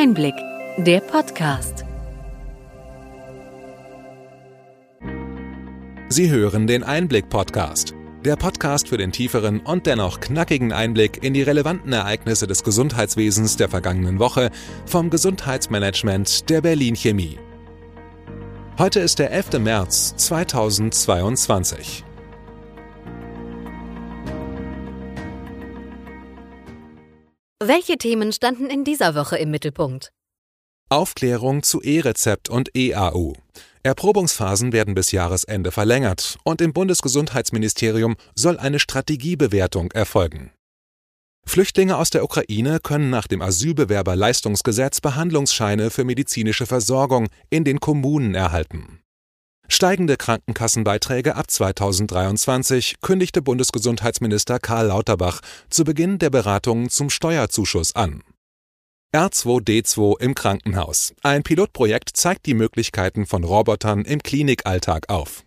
Einblick, der Podcast. Sie hören den Einblick-Podcast. Der Podcast für den tieferen und dennoch knackigen Einblick in die relevanten Ereignisse des Gesundheitswesens der vergangenen Woche vom Gesundheitsmanagement der Berlin Chemie. Heute ist der 11. März 2022. Welche Themen standen in dieser Woche im Mittelpunkt? Aufklärung zu E-Rezept und EAU. Erprobungsphasen werden bis Jahresende verlängert und im Bundesgesundheitsministerium soll eine Strategiebewertung erfolgen. Flüchtlinge aus der Ukraine können nach dem Asylbewerberleistungsgesetz Behandlungsscheine für medizinische Versorgung in den Kommunen erhalten. Steigende Krankenkassenbeiträge ab 2023 kündigte Bundesgesundheitsminister Karl Lauterbach zu Beginn der Beratungen zum Steuerzuschuss an. R2D2 im Krankenhaus. Ein Pilotprojekt zeigt die Möglichkeiten von Robotern im Klinikalltag auf.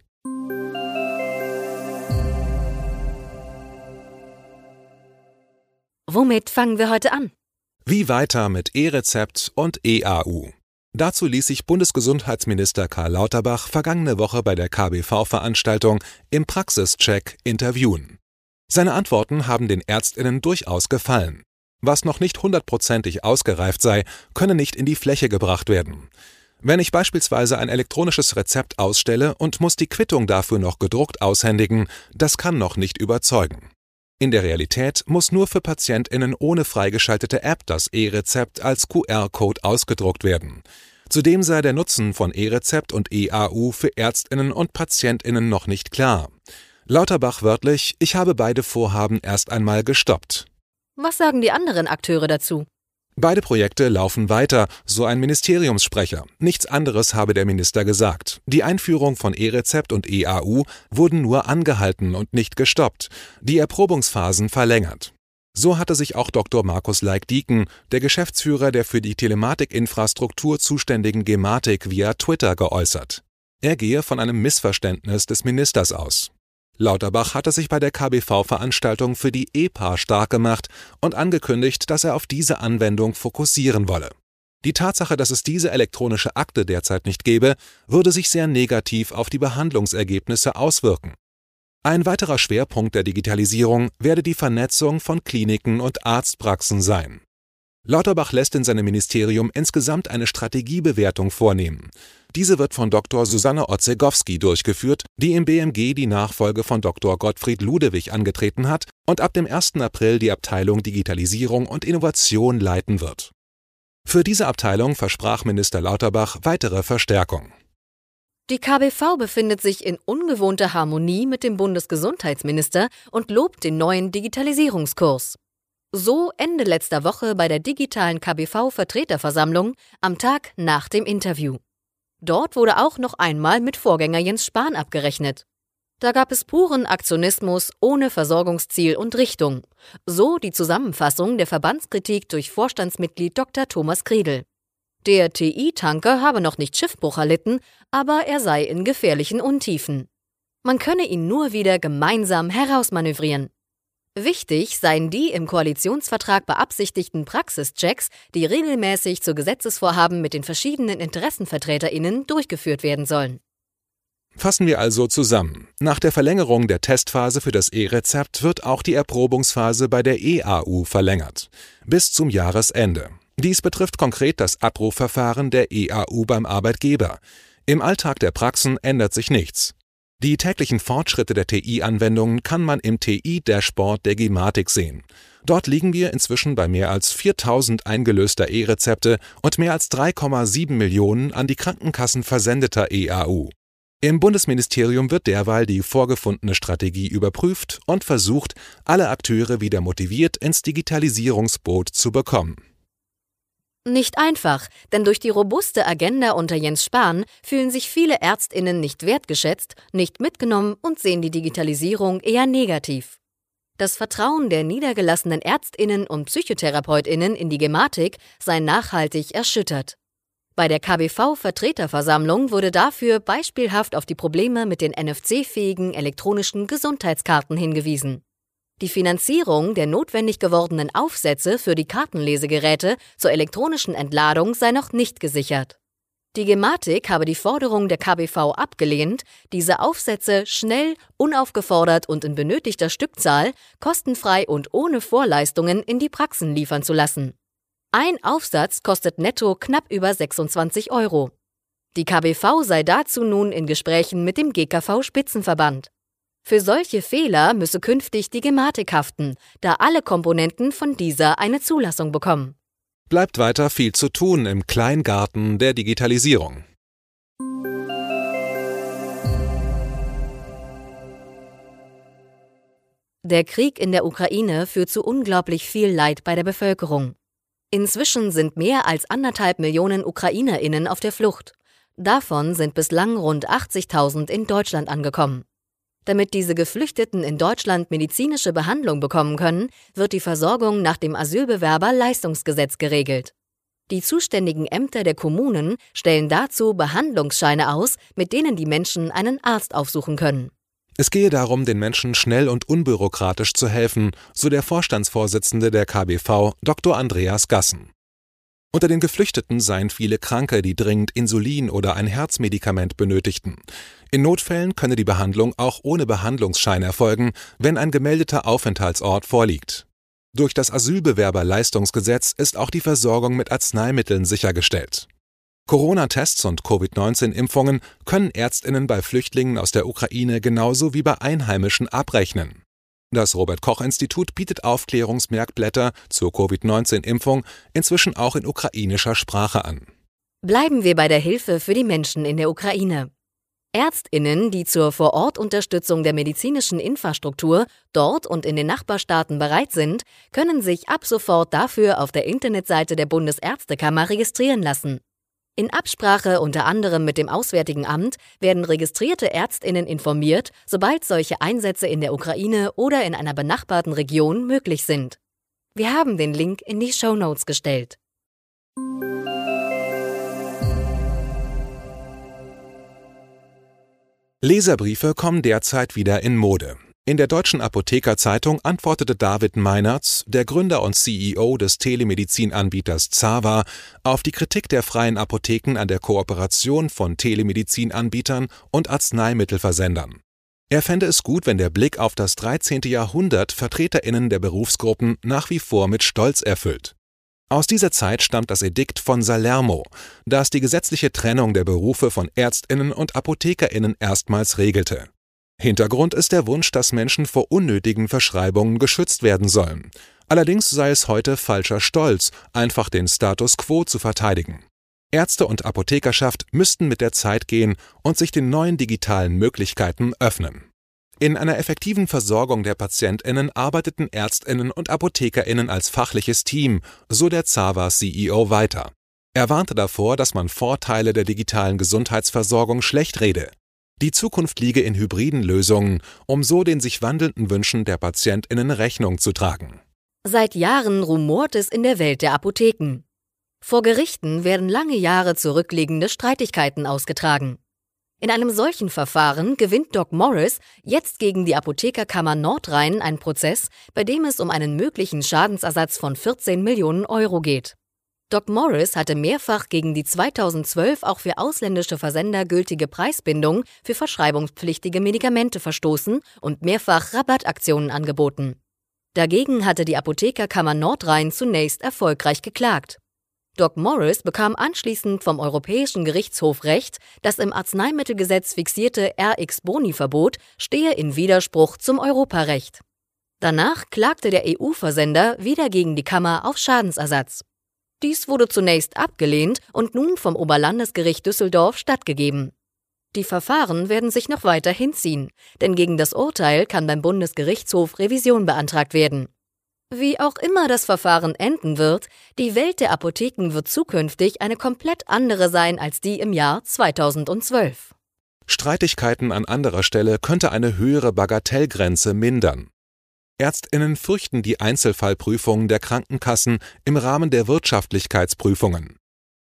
Womit fangen wir heute an? Wie weiter mit E-Rezept und EAU? Dazu ließ sich Bundesgesundheitsminister Karl Lauterbach vergangene Woche bei der KBV-Veranstaltung im Praxischeck interviewen. Seine Antworten haben den Ärztinnen durchaus gefallen. Was noch nicht hundertprozentig ausgereift sei, könne nicht in die Fläche gebracht werden. Wenn ich beispielsweise ein elektronisches Rezept ausstelle und muss die Quittung dafür noch gedruckt aushändigen, das kann noch nicht überzeugen. In der Realität muss nur für PatientInnen ohne freigeschaltete App das E-Rezept als QR-Code ausgedruckt werden. Zudem sei der Nutzen von E-Rezept und EAU für ÄrztInnen und PatientInnen noch nicht klar. Lauterbach wörtlich, ich habe beide Vorhaben erst einmal gestoppt. Was sagen die anderen Akteure dazu? Beide Projekte laufen weiter, so ein Ministeriumssprecher. Nichts anderes habe der Minister gesagt. Die Einführung von E-Rezept und EAU wurden nur angehalten und nicht gestoppt, die Erprobungsphasen verlängert. So hatte sich auch Dr. Markus Leik-Dieken, der Geschäftsführer der für die Telematikinfrastruktur zuständigen Gematik, via Twitter geäußert. Er gehe von einem Missverständnis des Ministers aus. Lauterbach hatte sich bei der KBV-Veranstaltung für die EPA stark gemacht und angekündigt, dass er auf diese Anwendung fokussieren wolle. Die Tatsache, dass es diese elektronische Akte derzeit nicht gäbe, würde sich sehr negativ auf die Behandlungsergebnisse auswirken. Ein weiterer Schwerpunkt der Digitalisierung werde die Vernetzung von Kliniken und Arztpraxen sein. Lauterbach lässt in seinem Ministerium insgesamt eine Strategiebewertung vornehmen. Diese wird von Dr. Susanne Otzegowski durchgeführt, die im BMG die Nachfolge von Dr. Gottfried Ludewig angetreten hat und ab dem 1. April die Abteilung Digitalisierung und Innovation leiten wird. Für diese Abteilung versprach Minister Lauterbach weitere Verstärkung. Die KBV befindet sich in ungewohnter Harmonie mit dem Bundesgesundheitsminister und lobt den neuen Digitalisierungskurs. So Ende letzter Woche bei der digitalen KBV-Vertreterversammlung am Tag nach dem Interview. Dort wurde auch noch einmal mit Vorgänger Jens Spahn abgerechnet. Da gab es puren Aktionismus ohne Versorgungsziel und Richtung. So die Zusammenfassung der Verbandskritik durch Vorstandsmitglied Dr. Thomas Kriedel. Der TI-Tanker habe noch nicht Schiffbruch erlitten, aber er sei in gefährlichen Untiefen. Man könne ihn nur wieder gemeinsam herausmanövrieren. Wichtig seien die im Koalitionsvertrag beabsichtigten Praxischecks, die regelmäßig zu Gesetzesvorhaben mit den verschiedenen Interessenvertreterinnen durchgeführt werden sollen. Fassen wir also zusammen. Nach der Verlängerung der Testphase für das E-Rezept wird auch die Erprobungsphase bei der EAU verlängert. Bis zum Jahresende. Dies betrifft konkret das Abrufverfahren der EAU beim Arbeitgeber. Im Alltag der Praxen ändert sich nichts. Die täglichen Fortschritte der TI-Anwendungen kann man im TI-Dashboard der Gematik sehen. Dort liegen wir inzwischen bei mehr als 4000 eingelöster E-Rezepte und mehr als 3,7 Millionen an die Krankenkassen versendeter EAU. Im Bundesministerium wird derweil die vorgefundene Strategie überprüft und versucht, alle Akteure wieder motiviert ins Digitalisierungsboot zu bekommen. Nicht einfach, denn durch die robuste Agenda unter Jens Spahn fühlen sich viele Ärztinnen nicht wertgeschätzt, nicht mitgenommen und sehen die Digitalisierung eher negativ. Das Vertrauen der niedergelassenen Ärztinnen und Psychotherapeutinnen in die Gematik sei nachhaltig erschüttert. Bei der KBV-Vertreterversammlung wurde dafür beispielhaft auf die Probleme mit den NFC-fähigen elektronischen Gesundheitskarten hingewiesen. Die Finanzierung der notwendig gewordenen Aufsätze für die Kartenlesegeräte zur elektronischen Entladung sei noch nicht gesichert. Die Gematik habe die Forderung der KBV abgelehnt, diese Aufsätze schnell, unaufgefordert und in benötigter Stückzahl, kostenfrei und ohne Vorleistungen in die Praxen liefern zu lassen. Ein Aufsatz kostet netto knapp über 26 Euro. Die KBV sei dazu nun in Gesprächen mit dem GKV-Spitzenverband. Für solche Fehler müsse künftig die Gematik haften, da alle Komponenten von dieser eine Zulassung bekommen bleibt weiter viel zu tun im Kleingarten der Digitalisierung. Der Krieg in der Ukraine führt zu unglaublich viel Leid bei der Bevölkerung. Inzwischen sind mehr als anderthalb Millionen Ukrainerinnen auf der Flucht. Davon sind bislang rund 80.000 in Deutschland angekommen. Damit diese Geflüchteten in Deutschland medizinische Behandlung bekommen können, wird die Versorgung nach dem Asylbewerberleistungsgesetz geregelt. Die zuständigen Ämter der Kommunen stellen dazu Behandlungsscheine aus, mit denen die Menschen einen Arzt aufsuchen können. Es gehe darum, den Menschen schnell und unbürokratisch zu helfen, so der Vorstandsvorsitzende der KBV, Dr. Andreas Gassen. Unter den Geflüchteten seien viele Kranke, die dringend Insulin oder ein Herzmedikament benötigten. In Notfällen könne die Behandlung auch ohne Behandlungsschein erfolgen, wenn ein gemeldeter Aufenthaltsort vorliegt. Durch das Asylbewerberleistungsgesetz ist auch die Versorgung mit Arzneimitteln sichergestellt. Corona-Tests und Covid-19-Impfungen können Ärztinnen bei Flüchtlingen aus der Ukraine genauso wie bei Einheimischen abrechnen. Das Robert Koch Institut bietet Aufklärungsmerkblätter zur Covid-19-Impfung inzwischen auch in ukrainischer Sprache an. Bleiben wir bei der Hilfe für die Menschen in der Ukraine. Ärztinnen, die zur Vorortunterstützung der medizinischen Infrastruktur dort und in den Nachbarstaaten bereit sind, können sich ab sofort dafür auf der Internetseite der Bundesärztekammer registrieren lassen. In Absprache unter anderem mit dem Auswärtigen Amt werden registrierte Ärztinnen informiert, sobald solche Einsätze in der Ukraine oder in einer benachbarten Region möglich sind. Wir haben den Link in die Show Notes gestellt. Leserbriefe kommen derzeit wieder in Mode. In der Deutschen Apothekerzeitung antwortete David Meinertz, der Gründer und CEO des Telemedizinanbieters Zava, auf die Kritik der freien Apotheken an der Kooperation von Telemedizinanbietern und Arzneimittelversendern. Er fände es gut, wenn der Blick auf das 13. Jahrhundert VertreterInnen der Berufsgruppen nach wie vor mit Stolz erfüllt. Aus dieser Zeit stammt das Edikt von Salermo, das die gesetzliche Trennung der Berufe von ÄrztInnen und ApothekerInnen erstmals regelte. Hintergrund ist der Wunsch, dass Menschen vor unnötigen Verschreibungen geschützt werden sollen. Allerdings sei es heute falscher Stolz, einfach den Status quo zu verteidigen. Ärzte und Apothekerschaft müssten mit der Zeit gehen und sich den neuen digitalen Möglichkeiten öffnen. In einer effektiven Versorgung der Patientinnen arbeiteten Ärztinnen und Apothekerinnen als fachliches Team, so der Zava CEO weiter. Er warnte davor, dass man Vorteile der digitalen Gesundheitsversorgung schlecht rede. Die Zukunft liege in hybriden Lösungen, um so den sich wandelnden Wünschen der Patientinnen Rechnung zu tragen. Seit Jahren rumort es in der Welt der Apotheken. Vor Gerichten werden lange Jahre zurückliegende Streitigkeiten ausgetragen. In einem solchen Verfahren gewinnt Doc Morris jetzt gegen die Apothekerkammer Nordrhein einen Prozess, bei dem es um einen möglichen Schadensersatz von 14 Millionen Euro geht. Doc Morris hatte mehrfach gegen die 2012 auch für ausländische Versender gültige Preisbindung für verschreibungspflichtige Medikamente verstoßen und mehrfach Rabattaktionen angeboten. Dagegen hatte die Apothekerkammer Nordrhein zunächst erfolgreich geklagt. Doc Morris bekam anschließend vom Europäischen Gerichtshof Recht, das im Arzneimittelgesetz fixierte RX-Boni-Verbot stehe in Widerspruch zum Europarecht. Danach klagte der EU-Versender wieder gegen die Kammer auf Schadensersatz. Dies wurde zunächst abgelehnt und nun vom Oberlandesgericht Düsseldorf stattgegeben. Die Verfahren werden sich noch weiter hinziehen, denn gegen das Urteil kann beim Bundesgerichtshof Revision beantragt werden. Wie auch immer das Verfahren enden wird, die Welt der Apotheken wird zukünftig eine komplett andere sein als die im Jahr 2012. Streitigkeiten an anderer Stelle könnte eine höhere Bagatellgrenze mindern. Ärztinnen fürchten die Einzelfallprüfungen der Krankenkassen im Rahmen der Wirtschaftlichkeitsprüfungen.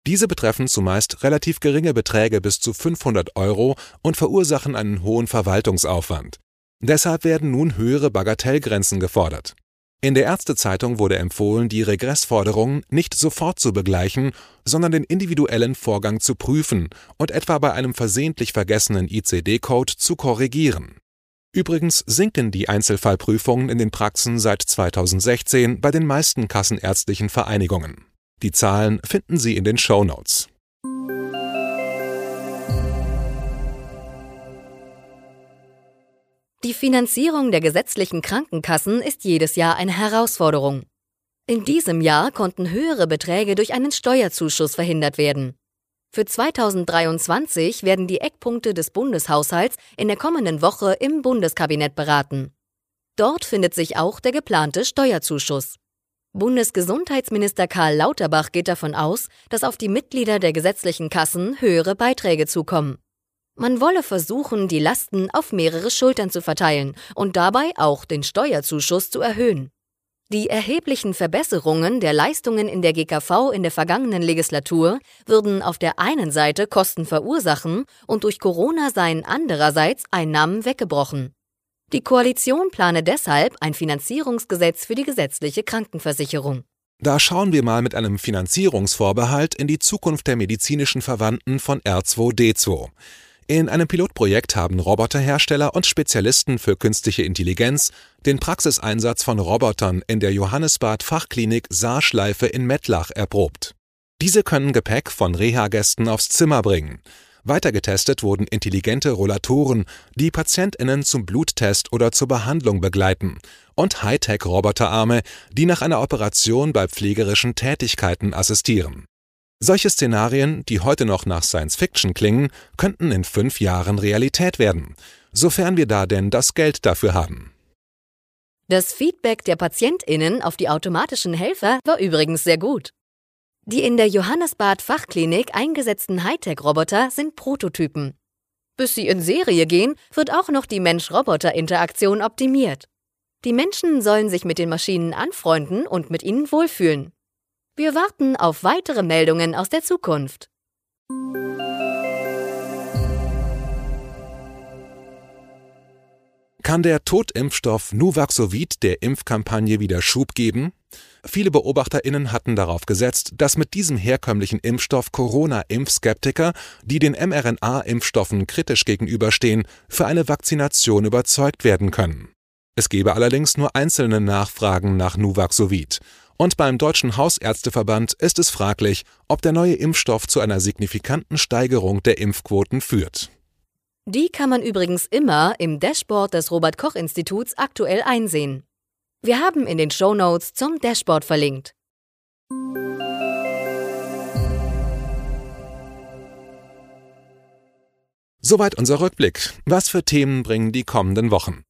Diese betreffen zumeist relativ geringe Beträge bis zu 500 Euro und verursachen einen hohen Verwaltungsaufwand. Deshalb werden nun höhere Bagatellgrenzen gefordert. In der Ärztezeitung wurde empfohlen, die Regressforderungen nicht sofort zu begleichen, sondern den individuellen Vorgang zu prüfen und etwa bei einem versehentlich vergessenen ICD-Code zu korrigieren. Übrigens sinken die Einzelfallprüfungen in den Praxen seit 2016 bei den meisten kassenärztlichen Vereinigungen. Die Zahlen finden Sie in den Show Notes. Die Finanzierung der gesetzlichen Krankenkassen ist jedes Jahr eine Herausforderung. In diesem Jahr konnten höhere Beträge durch einen Steuerzuschuss verhindert werden. Für 2023 werden die Eckpunkte des Bundeshaushalts in der kommenden Woche im Bundeskabinett beraten. Dort findet sich auch der geplante Steuerzuschuss. Bundesgesundheitsminister Karl Lauterbach geht davon aus, dass auf die Mitglieder der gesetzlichen Kassen höhere Beiträge zukommen. Man wolle versuchen, die Lasten auf mehrere Schultern zu verteilen und dabei auch den Steuerzuschuss zu erhöhen. Die erheblichen Verbesserungen der Leistungen in der GKV in der vergangenen Legislatur würden auf der einen Seite Kosten verursachen und durch Corona seien andererseits Einnahmen weggebrochen. Die Koalition plane deshalb ein Finanzierungsgesetz für die gesetzliche Krankenversicherung. Da schauen wir mal mit einem Finanzierungsvorbehalt in die Zukunft der medizinischen Verwandten von R2D2. In einem Pilotprojekt haben Roboterhersteller und Spezialisten für künstliche Intelligenz den Praxiseinsatz von Robotern in der Johannesbad Fachklinik Saarschleife in Mettlach erprobt. Diese können Gepäck von Reha-Gästen aufs Zimmer bringen. Weiter getestet wurden intelligente Rollatoren, die PatientInnen zum Bluttest oder zur Behandlung begleiten, und Hightech-Roboterarme, die nach einer Operation bei pflegerischen Tätigkeiten assistieren. Solche Szenarien, die heute noch nach Science Fiction klingen, könnten in fünf Jahren Realität werden, sofern wir da denn das Geld dafür haben. Das Feedback der PatientInnen auf die automatischen Helfer war übrigens sehr gut. Die in der Johannesbad Fachklinik eingesetzten Hightech-Roboter sind Prototypen. Bis sie in Serie gehen, wird auch noch die Mensch-Roboter-Interaktion optimiert. Die Menschen sollen sich mit den Maschinen anfreunden und mit ihnen wohlfühlen. Wir warten auf weitere Meldungen aus der Zukunft. Kann der Totimpfstoff Nuvaxovid der Impfkampagne wieder Schub geben? Viele BeobachterInnen hatten darauf gesetzt, dass mit diesem herkömmlichen Impfstoff Corona-Impfskeptiker, die den mRNA-Impfstoffen kritisch gegenüberstehen, für eine Vakzination überzeugt werden können. Es gebe allerdings nur einzelne Nachfragen nach Nuvaxovid. Und beim Deutschen Hausärzteverband ist es fraglich, ob der neue Impfstoff zu einer signifikanten Steigerung der Impfquoten führt. Die kann man übrigens immer im Dashboard des Robert Koch Instituts aktuell einsehen. Wir haben in den Show Notes zum Dashboard verlinkt. Soweit unser Rückblick. Was für Themen bringen die kommenden Wochen?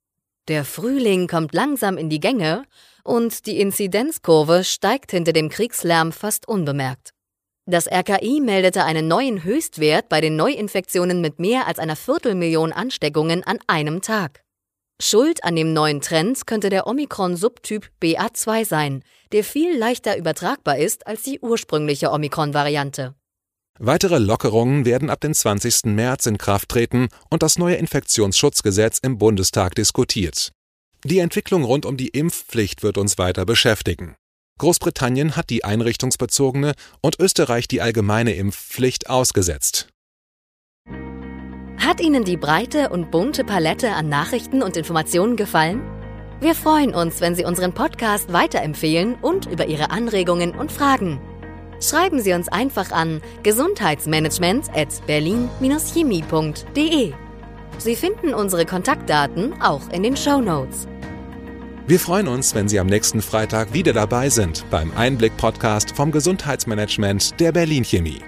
Der Frühling kommt langsam in die Gänge und die Inzidenzkurve steigt hinter dem Kriegslärm fast unbemerkt. Das RKI meldete einen neuen Höchstwert bei den Neuinfektionen mit mehr als einer Viertelmillion Ansteckungen an einem Tag. Schuld an dem neuen Trend könnte der Omikron-Subtyp BA2 sein, der viel leichter übertragbar ist als die ursprüngliche Omikron-Variante. Weitere Lockerungen werden ab dem 20. März in Kraft treten und das neue Infektionsschutzgesetz im Bundestag diskutiert. Die Entwicklung rund um die Impfpflicht wird uns weiter beschäftigen. Großbritannien hat die einrichtungsbezogene und Österreich die allgemeine Impfpflicht ausgesetzt. Hat Ihnen die breite und bunte Palette an Nachrichten und Informationen gefallen? Wir freuen uns, wenn Sie unseren Podcast weiterempfehlen und über Ihre Anregungen und Fragen. Schreiben Sie uns einfach an gesundheitsmanagement at berlin-chemie.de. Sie finden unsere Kontaktdaten auch in den Show Notes. Wir freuen uns, wenn Sie am nächsten Freitag wieder dabei sind beim Einblick-Podcast vom Gesundheitsmanagement der Berlin Chemie.